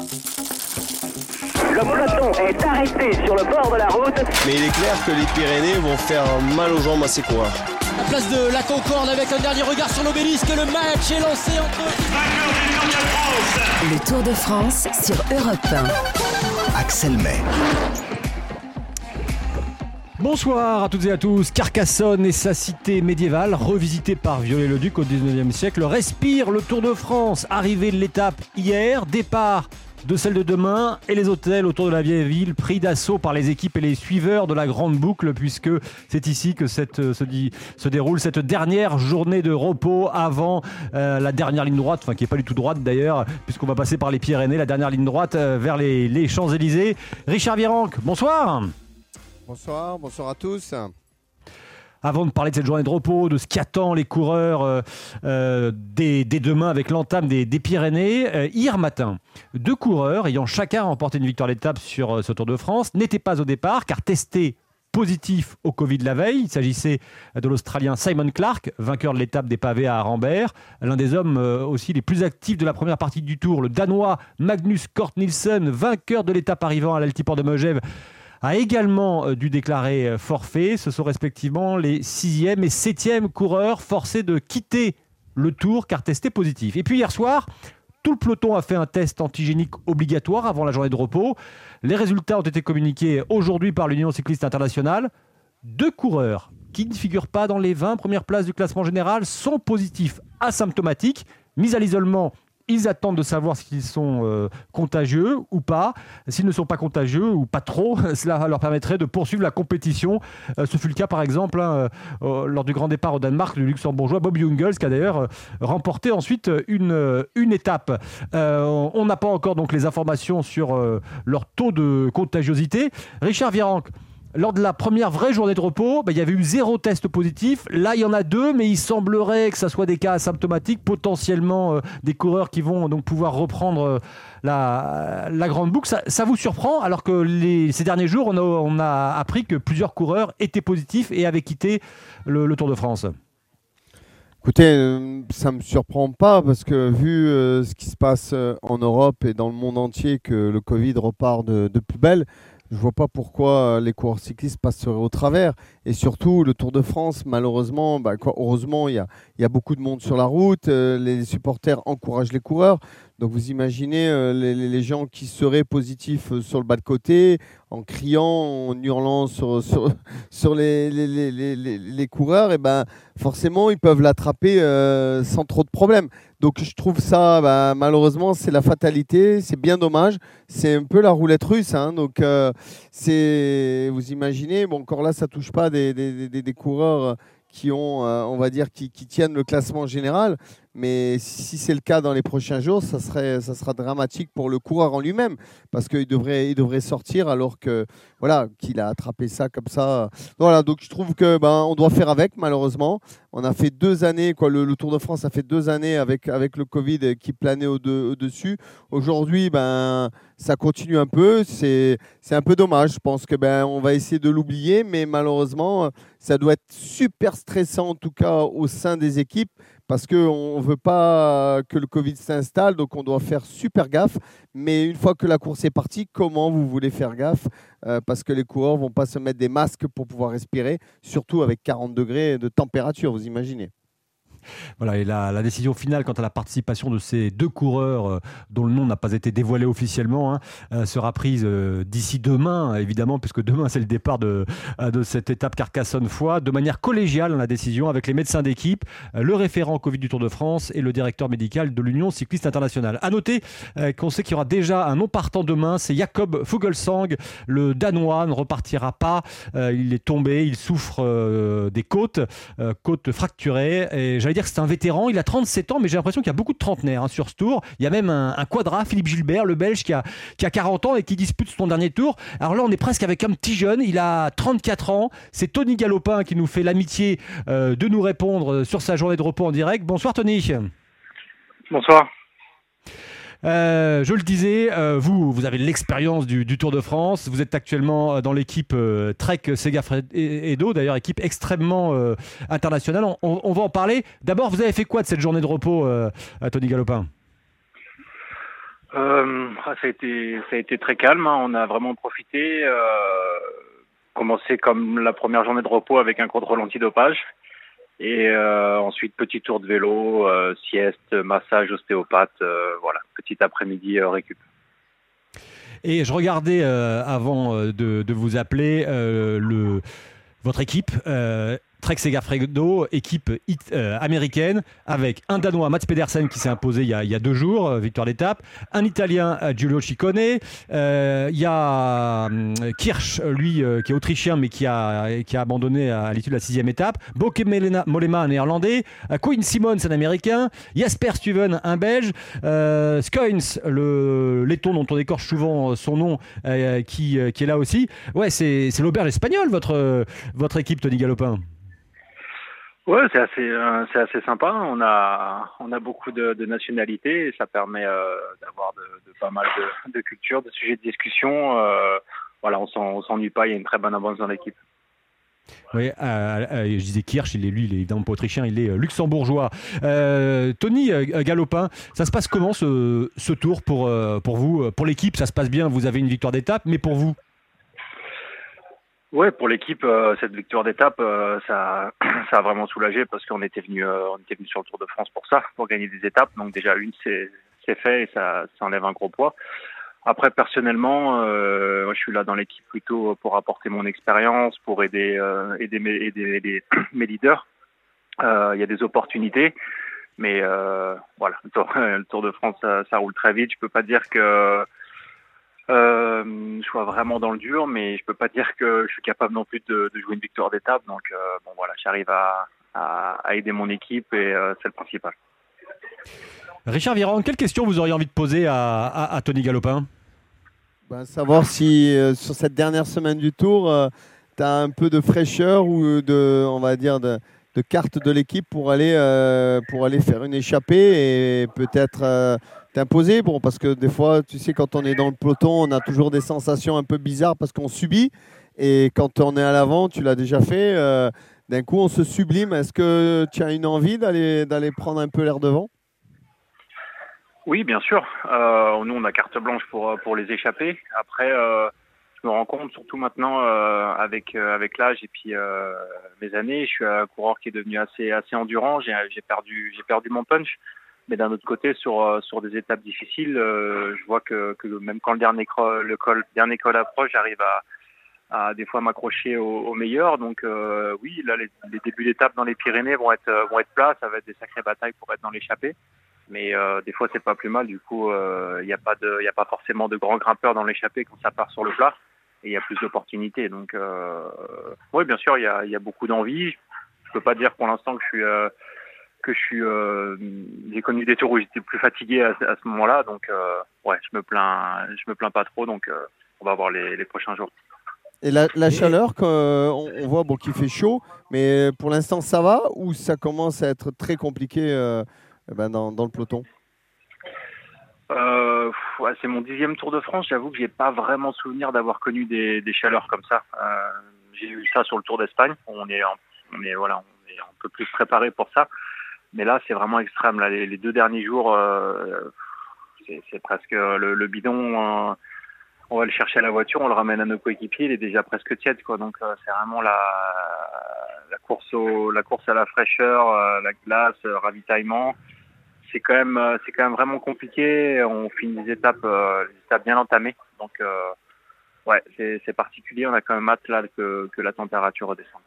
Le peloton est arrêté sur le bord de la route. Mais il est clair que les Pyrénées vont faire mal aux jambes à ces coureurs. La place de la Concorde avec un dernier regard sur l'obélisque. Le match est lancé entre. Le Tour de France sur Europe 1. Axel May. Bonsoir à toutes et à tous. Carcassonne et sa cité médiévale, revisitée par Viollet-le-Duc au 19e siècle, respire le Tour de France. Arrivée de l'étape hier, départ de celle de demain et les hôtels autour de la vieille ville pris d'assaut par les équipes et les suiveurs de la grande boucle puisque c'est ici que cette, se, déroule cette dernière journée de repos avant euh, la dernière ligne droite, enfin qui n'est pas du tout droite d'ailleurs puisqu'on va passer par les Pyrénées, la dernière ligne droite euh, vers les, les Champs-Élysées. Richard Virenque, bonsoir. Bonsoir, bonsoir à tous. Avant de parler de cette journée de repos, de ce qui attend les coureurs euh, euh, dès, demain avec l'entame des, Pyrénées, euh, hier matin, deux coureurs ayant chacun remporté une victoire d'étape sur euh, ce Tour de France n'étaient pas au départ car testés positifs au Covid la veille. Il s'agissait de l'Australien Simon Clark, vainqueur de l'étape des pavés à Arambert, l'un des hommes euh, aussi les plus actifs de la première partie du Tour, le Danois Magnus Kort Nielsen, vainqueur de l'étape arrivant à l'Altiport de Megève a également euh, dû déclarer euh, forfait. Ce sont respectivement les sixième et septième coureurs forcés de quitter le tour car testés positifs. Et puis hier soir, tout le peloton a fait un test antigénique obligatoire avant la journée de repos. Les résultats ont été communiqués aujourd'hui par l'Union cycliste internationale. Deux coureurs qui ne figurent pas dans les 20 premières places du classement général sont positifs asymptomatiques, mis à l'isolement ils attendent de savoir s'ils sont euh, contagieux ou pas. S'ils ne sont pas contagieux ou pas trop, cela leur permettrait de poursuivre la compétition. Euh, ce fut le cas par exemple hein, euh, lors du grand départ au Danemark du luxembourgeois Bob Jungels qui a d'ailleurs remporté ensuite une, une étape. on n'a pas encore donc les informations sur leur taux de contagiosité. Richard Virenque, lors de la première vraie journée de repos, bah, il y avait eu zéro test positif. Là, il y en a deux, mais il semblerait que ce soit des cas asymptomatiques, potentiellement euh, des coureurs qui vont donc pouvoir reprendre euh, la, grande boucle. Ça, ça, vous surprend alors que ces derniers jours, on a, appris que plusieurs coureurs étaient positifs et avaient quitté le, Tour de France? Écoutez, euh, ça ne me surprend pas parce que vu ce qui se passe en Europe et dans le monde entier, que le Covid repart de plus belle, je vois pas pourquoi les coureurs cyclistes passeraient au travers. Et surtout, le Tour de France, malheureusement, bah, il y a, y a, beaucoup de monde sur la route. Euh, les supporters encouragent les coureurs. Donc vous imaginez euh, les, gens qui seraient positifs sur le bas de côté, en criant, en hurlant sur, sur, les, les, les, coureurs, et ben forcément ils peuvent l'attraper euh, sans trop de problèmes. Donc je trouve ça, bah, malheureusement, c'est la fatalité, c'est bien dommage. C'est un peu la roulette russe. Hein, donc euh, c'est, vous imaginez, bon encore là ça touche pas des, des, des, des coureurs qui ont, euh, on va dire, qui, tiennent le classement général. Mais si c'est le cas dans les prochains jours, ça, serait, ça sera dramatique pour le coureur en lui-même, parce qu'il devrait, il devrait sortir alors que voilà, qu'il a attrapé ça comme ça. Voilà, donc je trouve que ben, on doit faire avec, malheureusement. On a fait deux années, quoi, le, Tour de France a fait deux années avec, avec le Covid qui planait au-dessus. Au Aujourd'hui, ben, ça continue un peu. C'est un peu dommage. Je pense que ben, on va essayer de l'oublier, mais malheureusement, ça doit être super stressant, en tout cas au sein des équipes, parce qu'on ne veut pas que le Covid s'installe, donc on doit faire super gaffe. Mais une fois que la course est partie, comment vous voulez faire gaffe euh, Parce que les coureurs ne vont pas se mettre des masques pour pouvoir respirer, surtout avec 40 degrés de température, vous imaginez. Voilà, et la, la, décision finale quant à la participation de ces deux coureurs euh, dont le nom n'a pas été dévoilé officiellement hein, euh, sera prise euh, d'ici demain, évidemment, puisque demain c'est le départ de, cette étape Carcassonne-Foix, de manière collégiale, la décision avec les médecins d'équipe, le référent Covid du Tour de France et le directeur médical de l'Union cycliste internationale. À noter qu'on sait qu'il y aura déjà un non partant demain, c'est Jacob Fugelsang, le Danois, ne repartira pas. il est tombé, il souffre des côtes, côtes fracturées, et j'allais dire que c'est un vétéran, il a 37 ans, mais j'ai l'impression qu'il y a beaucoup de trentenaires hein, sur ce tour. Il y a même un, un, quadra, Philippe Gilbert, le Belge, qui a, qui a 40 ans et qui dispute son dernier tour. Alors là, on est presque avec un petit jeune, il a 34 ans. C'est Tony Galopin qui nous fait l'amitié euh, de nous répondre sur sa journée de repos en direct. Bonsoir Tony. Bonsoir. Euh, je le disais, euh, vous, vous avez l'expérience du, Tour de France. Vous êtes actuellement dans l'équipe euh, Trek Segafredo, d'ailleurs équipe extrêmement euh, internationale. On, va en parler. D'abord, vous avez fait quoi de cette journée de repos, Tony Galopin? Euh, ah, ça, a été, très calme. hein. On a vraiment profité. Euh, commencé comme la première journée de repos avec un contrôle antidopage. Et euh, ensuite, petit tour de vélo, euh, sieste, massage, ostéopathe. euh, voilà, petit après-midi récup. Et je regardais avant de, vous appeler le, votre équipe. Trek Segafredo, équipe euh, américaine, avec un Danois, Mats Pedersen, qui s'est imposé il y a, deux jours, euh, victoire d'étape, un Italien, euh, Giulio Ciccone, il y a hum, Kirsch, lui, qui est autrichien, mais qui a, abandonné à, l'issue de la sixième étape, Boke Mollema, un néerlandais, Quinn Simmons, un américain, Jasper Stuyven, un belge, Scoins, le laiton dont on écorche souvent son nom, qui, est là aussi. Ouais, c'est l'auberge espagnole, votre équipe, Tony Galopin. Ouais, c'est assez, euh, c'est assez sympa. On a, on a beaucoup de, nationalités et ça permet euh, d'avoir de, pas mal de, cultures, de sujets de discussion. Euh, voilà, on s'en- on s'ennuie pas. Il y a une très bonne ambiance dans l'équipe. Oui, euh, je disais Kirsch, il est lui, il est évidemment pas autrichien, il est luxembourgeois. Tony Galopin, ça se passe comment ce, ce tour pour, pour vous Pour l'équipe, ça se passe bien, vous avez une victoire d'étape, mais pour vous? Ouais, pour l'équipe, euh, cette victoire d'étape, euh, ça, ça a vraiment soulagé parce qu'on était venu, euh, on était venu sur le Tour de France pour ça, pour gagner des étapes. Donc déjà une, c'est c'est fait et ça, ça enlève un gros poids. Après, personnellement, euh, moi, je suis là dans l'équipe plutôt pour apporter mon expérience, pour aider, euh, aider, mes, aider, aider mes leaders. Euh, Il y a des opportunités, mais voilà, le Tour, le Tour de France, ça, ça roule très vite. Je peux pas dire que euh, je sois vraiment dans le dur, mais je peux pas dire que je suis capable non plus de, de jouer une victoire d'étape. Donc euh, bon voilà, j'arrive à, à, à aider mon équipe et euh, c'est le principal. Richard Viron, quelle question vous auriez envie de poser à, à- à Tony Galopin? Ben, savoir si euh, sur cette dernière semaine du Tour, tu as un peu de fraîcheur ou de, on va dire, de, de carte de l'équipe pour aller, euh, pour aller faire une échappée et peut-être euh, t'imposer. Bon, parce que des fois, tu sais, quand on est dans le peloton, on a toujours des sensations un peu bizarres parce qu'on subit. Et quand on est à l'avant, tu l'as déjà fait, euh, d'un coup, on se sublime. Est-ce que tu as une envie d'aller, d'aller prendre un peu l'air devant? Oui, bien sûr. Euh, nous, on a carte blanche pour pour les échapper. Après, euh, je me rends compte, surtout maintenant euh, avec euh, avec l'âge et puis euh, mes années, je suis un coureur qui est devenu assez assez endurant. J'ai perdu j'ai perdu mon punch. Mais d'un autre côté, sur euh, sur des étapes difficiles, euh, je vois que, même quand le dernier col, le dernier col approche, j'arrive à à des fois m'accrocher au, meilleur. Donc euh, oui, là les, débuts d'étape dans les Pyrénées vont être euh, vont être plats. Ça va être des sacrées batailles pour être dans l'échappée. Mais euh, des fois c'est pas plus mal. Du coup, il n'y a pas de y a pas forcément de grands grimpeurs dans l'échappée quand ça part sur le plat. Et il y a plus d'opportunités. Donc euh, oui, bien sûr, il y a y a beaucoup d'envie. Je peux pas dire pour l'instant que je suis euh, que je suis euh, j'ai connu des tours où j'étais plus fatigué à, à ce moment-là. Donc euh, ouais, je me plains je me plains pas trop. Donc euh, on va voir les, les prochains jours. Et la, la chaleur, on, on voit bon, qu'il fait chaud, mais pour l'instant ça va ou ça commence à être très compliqué ben, dans, dans le peloton? Euh, ouais, c'est mon dixième Tour de France. J'avoue que j'ai pas vraiment souvenir d'avoir connu des, des chaleurs comme ça. Euh, j'ai eu ça sur le Tour d'Espagne. On est, en- on est, voilà, on est un peu plus préparé pour ça. Mais là, c'est vraiment extrême. Là, les, deux derniers jours, euh, c'est presque le, le bidon. euh, on va le chercher à la voiture, on le ramène à nos coéquipiers, il est déjà presque tiède, quoi. Donc euh, c'est vraiment la, la course au, la course à la fraîcheur, euh, la glace, euh, ravitaillement c'est quand même euh, c'est quand même vraiment compliqué. On finit les étapes euh, les étapes bien entamées, donc euh, ouais c'est particulier. On a quand même hâte là que, que la température redescende.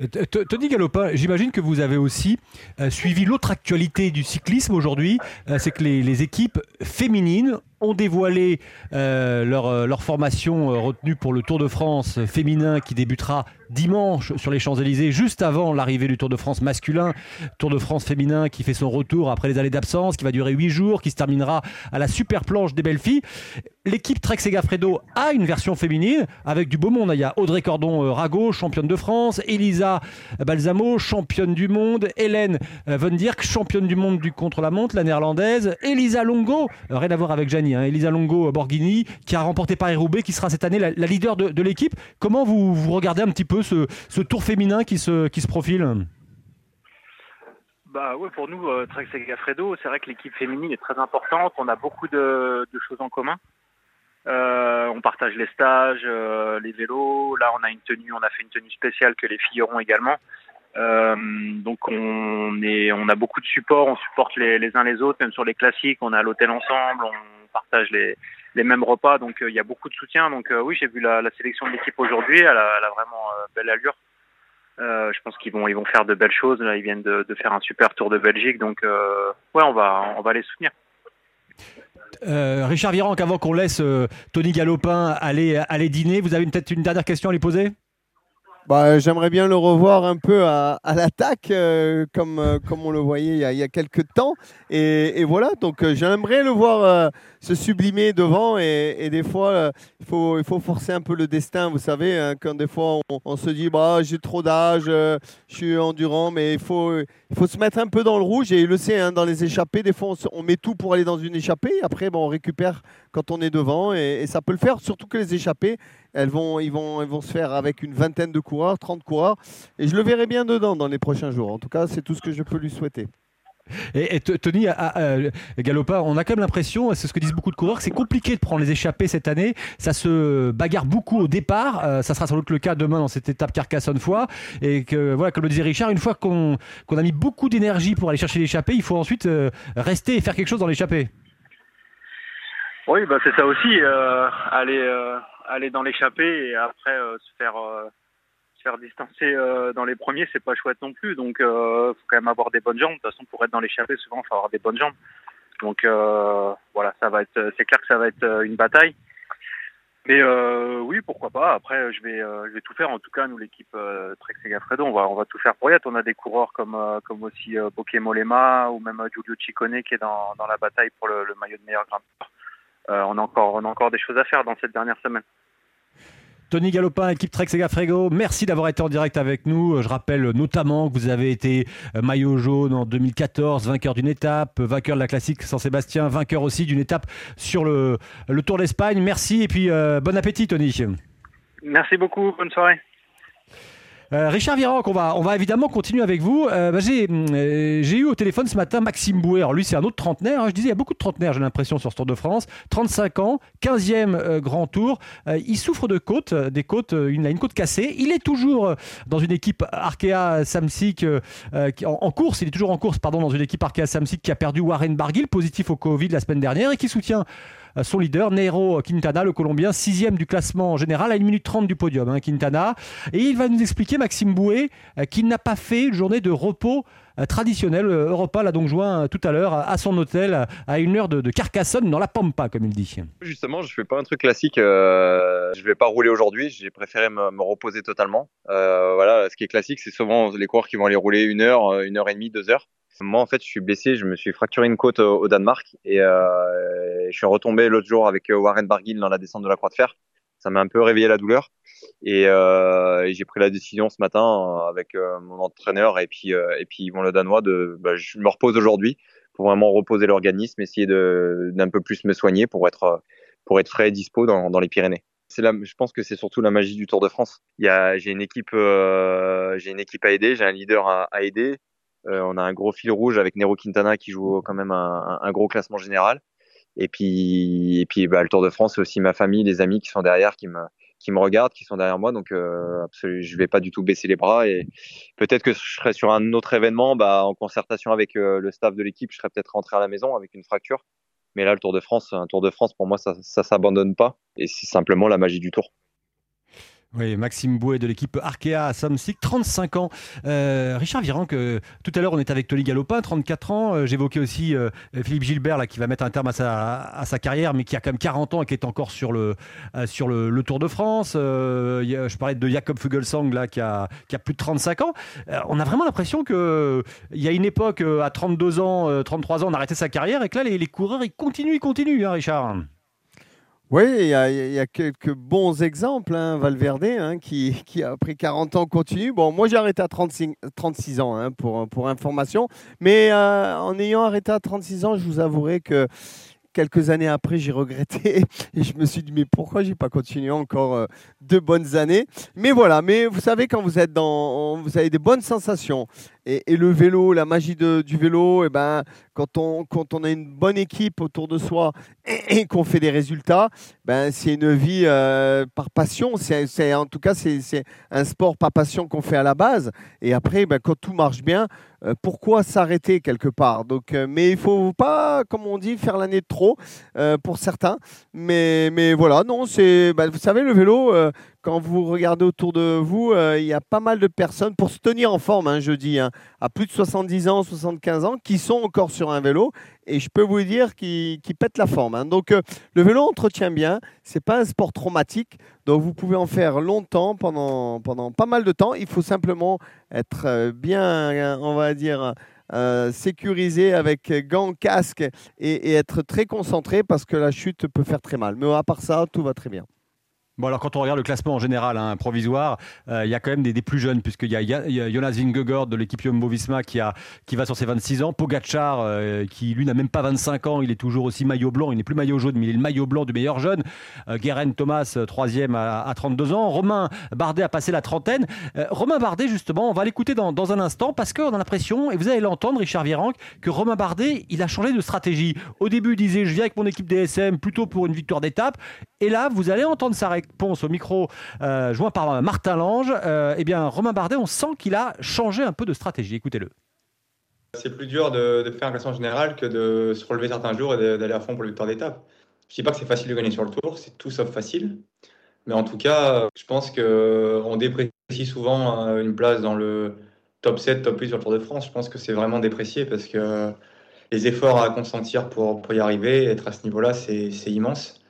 Euh, Tony Galopin, j'imagine que vous avez aussi euh, suivi l'autre actualité du cyclisme aujourd'hui, euh, c'est que les, les équipes féminines ont dévoilé euh, leur, euh, leur formation euh, retenue pour le Tour de France féminin qui débutera dimanche sur les Champs-Élysées, juste avant l'arrivée du Tour de France masculin. Tour de France féminin qui fait son retour après les années d'absence, qui va durer 8 jours, qui se terminera à la super planche des belles filles. L'équipe Trek Segafredo a une version féminine avec du beau monde. Il y a Audrey Cordon-Rago, championne de France, Elisa Balsamo, championne du monde, Hélène Von championne du monde du contre-la-montre, la néerlandaise, Elisa Longo, rien à voir avec Hein, Elisa Longo euh, Borghini, qui a remporté Paris-Roubaix, qui sera cette année la, leader de, l'équipe. Comment vous, vous regardez un petit peu ce, ce tour féminin qui se, qui se profile? Bah ouais, pour nous, euh, Trek Segafredo, c'est vrai que l'équipe féminine est très importante. On a beaucoup de, choses en commun. Euh, on partage les stages, euh, les vélos. Là, on a une tenue, on a fait une tenue spéciale que les filles auront également. Donc on est, on a beaucoup de support, on supporte les, uns les autres, même sur les classiques. On est à l'hôtel ensemble, partage les, les mêmes repas. Donc euh, il y a beaucoup de soutien. Donc euh, oui, j'ai vu la, sélection de l'équipe aujourd'hui. Elle a, vraiment euh, belle allure. Je pense qu'ils vont, ils vont faire de belles choses. Là, ils viennent de, faire un super tour de Belgique. Donc ouais, on va, on va les soutenir. Richard Virenque, avant qu'on laisse Tony Galopin aller, aller dîner, vous avez peut-être une dernière question à lui poser? Bah, J'aimerais bien le revoir un peu à, l'attaque, euh, comme, euh, comme on le voyait il y a, il y a quelques temps. Et, et voilà, donc euh, j'aimerais le voir se sublimer devant. Et, et des fois, il, faut, il faut forcer un peu le destin, vous savez, hein, quand des fois on, se dit bah, j'ai trop d'âge, je suis endurant, mais il faut, il faut se mettre un peu dans le rouge. Et il le sait, hein, dans les échappées, des fois on, met tout pour aller dans une échappée. Après, bon, on récupère quand on est devant. Et ça peut le faire, surtout que les échappées, elles vont, ils, vont, ils vont se faire avec une vingtaine de coureurs, 30 coureurs. Et je le verrai bien dedans dans les prochains jours. En tout cas, c'est tout ce que je peux lui souhaiter. Et, et Tony ah, ah, euh, on a quand même l'impression, c'est ce que disent beaucoup de coureurs, que c'est compliqué de prendre les échappées cette année. Ça se bagarre beaucoup au départ. Euh, ça sera sans doute le cas demain dans cette étape Carcassonne-Foix. Et que, voilà, comme le disait Richard, une fois qu'on qu'on a mis beaucoup d'énergie pour aller chercher l'échappée, il faut ensuite euh, rester et faire quelque chose dans l'échappée. Oui, bah c'est ça aussi. euh, aller, euh, aller dans l'échappée et après euh, se faire, euh, se faire distancer euh, dans les premiers, c'est pas chouette non plus. Donc, euh, faut quand même avoir des bonnes jambes. De toute façon, pour être dans l'échappée, souvent, faut avoir des bonnes jambes. Donc, voilà, ça va être, c'est clair que ça va être une bataille. Mais oui, pourquoi pas. Après, je vais, je vais tout faire. En tout cas, nous, l'équipe Trek Segafredo, on va, on va tout faire pour y être. On a des coureurs comme, comme aussi Bokeh Molema ou même Giulio Ciccone qui est dans, dans la bataille pour le, le maillot de meilleur grimpeur. Euh, on, a encore, on a encore des choses à faire dans cette dernière semaine. Tony Galopin, équipe Trek Segafredo, merci d'avoir été en direct avec nous. Je rappelle notamment que vous avez été euh, maillot jaune en 2014, vainqueur d'une étape, vainqueur de la classique San-Sébastien, vainqueur aussi d'une étape sur le, le Tour d'Espagne. Merci et puis euh, bon appétit Tony. Merci beaucoup. Bonne soirée. Euh, Richard Virenque, on va, évidemment continuer avec vous. Euh, bah, j'ai, euh, j'ai eu au téléphone ce matin Maxime Bouet. Alors lui, c'est un autre trentenaire. hein. Je disais, il y a beaucoup de trentenaires, j'ai l'impression, sur ce Tour de France. 35 ans, 15e euh, grand tour. Il souffre de côtes, des côtes, une côte cassée. Il est toujours dans une équipe Arkea Samsic en, course. Il est toujours en course, pardon, dans une équipe Arkea Samsic qui a perdu Warren Barguil, positif au Covid la semaine dernière et qui soutient son leader, Nairo Quintana, le Colombien, sixième du classement général, à 1 minute 30 du podium, hein, Quintana. Et il va nous expliquer, Maxime Bouet, euh, qu'il n'a pas fait une journée de repos euh, traditionnelle. Euh, Europa l'a donc joint euh, tout à l'heure à son hôtel euh, à une heure de, Carcassonne, dans la Pampa, comme il dit. Justement, je fais pas un truc classique. Euh, je vais pas rouler aujourd'hui. J'ai préféré me, reposer totalement. Euh, voilà, ce qui est classique, c'est souvent les coureurs qui vont aller rouler une heure, euh, une heure et demie, deux heures. Moi, en fait, je suis blessé. Je me suis fracturé une côte au, Danemark et euh, je suis retombé l'autre jour avec euh, Warren Barguil dans la descente de la Croix de Fer. Ça m'a un peu réveillé la douleur et, euh, j'ai pris la décision ce matin avec mon entraîneur et puis et puis Yvon Le Danois de bah, je me repose aujourd'hui pour vraiment reposer l'organisme, essayer de d'un peu plus me soigner pour être pour être frais et dispo dans, dans les Pyrénées. Là, je pense que c'est surtout la magie du Tour de France. J'ai une équipe, j'ai une équipe à aider, j'ai un leader à aider. Euh, on a un gros fil rouge avec Nero Quintana qui joue quand même un, un gros classement général. Et puis, et puis, bah, le Tour de France, c'est aussi ma famille, les amis qui sont derrière, qui me, qui me regardent, qui sont derrière moi. Donc, euh, absolument, je vais pas du tout baisser les bras. Et peut-être que je serai sur un autre événement, bah, en concertation avec euh, le staff de l'équipe, je serais peut-être rentré à la maison avec une fracture. Mais là, le Tour de France, un Tour de France, pour moi, ça, ça s'abandonne pas. Et c'est simplement la magie du Tour. Oui, Maxime Bouet de l'équipe Arkea Samsic, 35 ans. Euh, Richard Virenque, tout à l'heure on était avec Tony Galopin, 34 ans. Euh, J'évoquais aussi euh, Philippe Gilbert là, qui va mettre un terme à sa, à carrière, mais qui a quand même 40 ans et qui est encore sur le, Tour de France. Je parlais de Jakob Fugelsang là, qui, a, plus de 35 ans. On a vraiment l'impression qu'il y a une époque, à 32 ans, euh, 33 ans, on arrêtait sa carrière et que là les, les coureurs ils continuent, ils continuent, hein, Richard. Oui, il y, a- quelques bons exemples. Hein. Valverde, hein, qui, qui après 40 ans continue. Bon, moi j'ai arrêté à 36, 36 ans hein, pour, pour information. Mais euh, en ayant arrêté à 36 ans, je vous avouerai que quelques années après, j'ai regretté et je me suis dit mais pourquoi j'ai pas continué encore euh, deux bonnes années? Mais voilà, mais vous savez quand vous êtes dans, vous avez des bonnes sensations Et, le vélo, la magie du vélo, et ben, quand, on, quand on a une bonne équipe autour de soi et, qu'on fait des résultats, ben, c'est une vie euh, par passion. C'est, en tout cas, c'est, un sport par passion qu'on fait à la base. Et après, ben, quand tout marche bien, euh, pourquoi s'arrêter quelque part? Donc, euh, Mais il faut pas, comme on dit, faire l'année de trop pour certains. Mais, mais voilà, non, c'est, ben, vous savez, le vélo, quand vous regardez autour de vous, euh, il y a pas mal de personnes, pour se tenir en forme, hein, je dis, hein, à plus de 70 ans, 75 ans, qui sont encore sur un vélo. Et je peux vous dire qu'ils pètent la forme. hein. Donc, euh, le vélo entretient bien. C'est pas un sport traumatique. Donc, vous pouvez en faire longtemps, pendant, pendant pas mal de temps. Il faut simplement être euh, bien, on va dire, euh, sécurisé avec gants, casque et être très concentré parce que la chute peut faire très mal. Mais à part ça, tout va très bien. Bon, alors quand on regarde le classement en général, hein, provisoire, euh, il y a quand même des, plus jeunes, puisqu'il y y a- Jonas Vingegaard de l'équipe Jumbo-Visma qui, a, qui va sur ses 26 ans, Pogacar euh, qui lui n'a même pas 25 ans, il est toujours aussi maillot blanc, il n'est plus maillot jaune, mais il est le maillot blanc du meilleur jeune, euh, Thomas, euh, troisième à, à 32 ans, Romain Bardet a passé la trentaine. Romain Bardet, justement, on va l'écouter dans, dans un instant, parce qu'on a l'impression, et vous allez l'entendre, Richard Virenque, que Romain Bardet, il a changé de stratégie. Au début, il disait, je viens avec mon équipe DSM plutôt pour une victoire d'étape, et là, vous allez entendre sa réponse au micro euh, joint par Martin Lange. Euh, eh bien, Romain Bardet, on sent qu'il a changé un peu de stratégie. Écoutez-le. C'est plus dur de, faire un classement général que de se relever certains jours et d'aller à fond pour le victoire d'étape. Je dis pas que c'est facile de gagner sur le tour, c'est tout sauf facile. Mais en tout cas, je pense qu'on déprécie souvent euh, une place dans le top 7, top 8 sur le Tour de France. Je pense que c'est vraiment déprécié parce que les efforts à consentir pour, y arriver, être à ce niveau-là, c'est immense.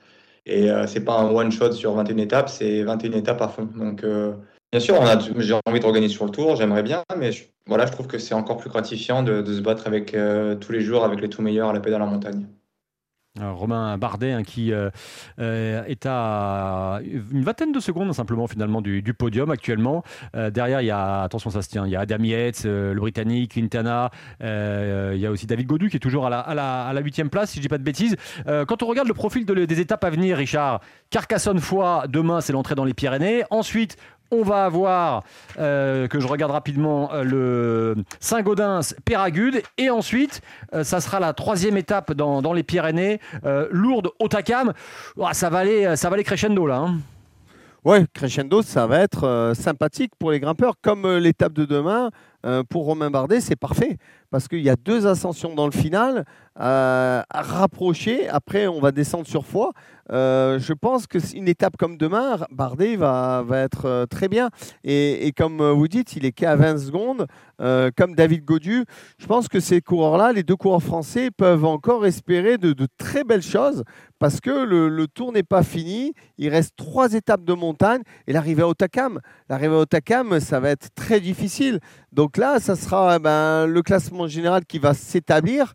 Et euh, c'est pas un one-shot sur 21 étapes, c'est 21 étapes à fond. Donc, euh, bien sûr, j'ai envie de regagner sur le tour, j'aimerais bien, mais je, voilà, je trouve que c'est encore plus gratifiant de, de se battre avec, euh, tous les jours avec les tout meilleurs à la pédale en montagne. Alors, Romain Bardet hein, qui euh, euh, est à une vingtaine de secondes simplement finalement du, podium actuellement. Euh, derrière, il y a, attention il y a Adam Yates, le Britannique, Quintana, il y a aussi David Godu qui est toujours à la, à la, à la huitième place si je dis pas de bêtises. Quand on regarde le profil de- des étapes à venir, Richard, Carcassonne-Foix, demain c'est l'entrée dans les Pyrénées. Ensuite, on va avoir, euh, que je regarde rapidement, euh, le Saint-Gaudens, Péragude. Et ensuite, euh, ça sera la troisième étape dans, les Pyrénées, Lourdes, Otakam. Ouah, ça, va aller, ça va crescendo là. hein. Ouais, crescendo, ça va être sympathique pour les grimpeurs. Comme l'étape de demain, pour Romain Bardet, c'est parfait. Parce qu'il y a deux ascensions dans le final, euh, à rapprocher. Après, on va descendre sur foi. Euh, je pense que une étape comme demain, Bardet va, être euh, très bien. Et, comme euh, vous dites, il est qu'à 20 secondes, comme David Godu. Je pense que ces coureurs-là, les deux coureurs français, peuvent encore espérer de, très belles choses parce que le, tour n'est pas fini. Il reste trois étapes de montagne et l'arrivée à Otakam. L'arrivée à Otakam, ça va être très difficile. Donc là, ça sera eh ben, le classement général qui va s'établir.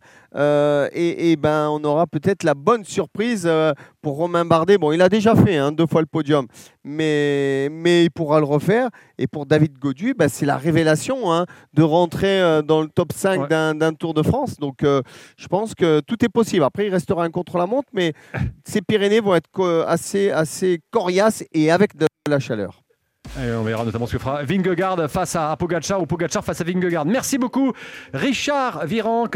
Et, et ben, on aura peut-être la bonne surprise euh, pour Romain Bardet. Bon, il a déjà fait hein, deux fois le podium, mais, mais il pourra le refaire. Et pour David Godu, ben, c'est la révélation hein, de rentrer euh, dans le top 5 Ouais. d'un Tour de France. Donc, euh, je pense que tout est possible. Après, il restera un contre-la-montre, mais ces Pyrénées vont être assez, assez coriaces et avec de la chaleur. Et on verra notamment ce que fera Vingegaard face à Pogacar ou Pogacar face à Vingegaard. Merci beaucoup, Richard Virenque.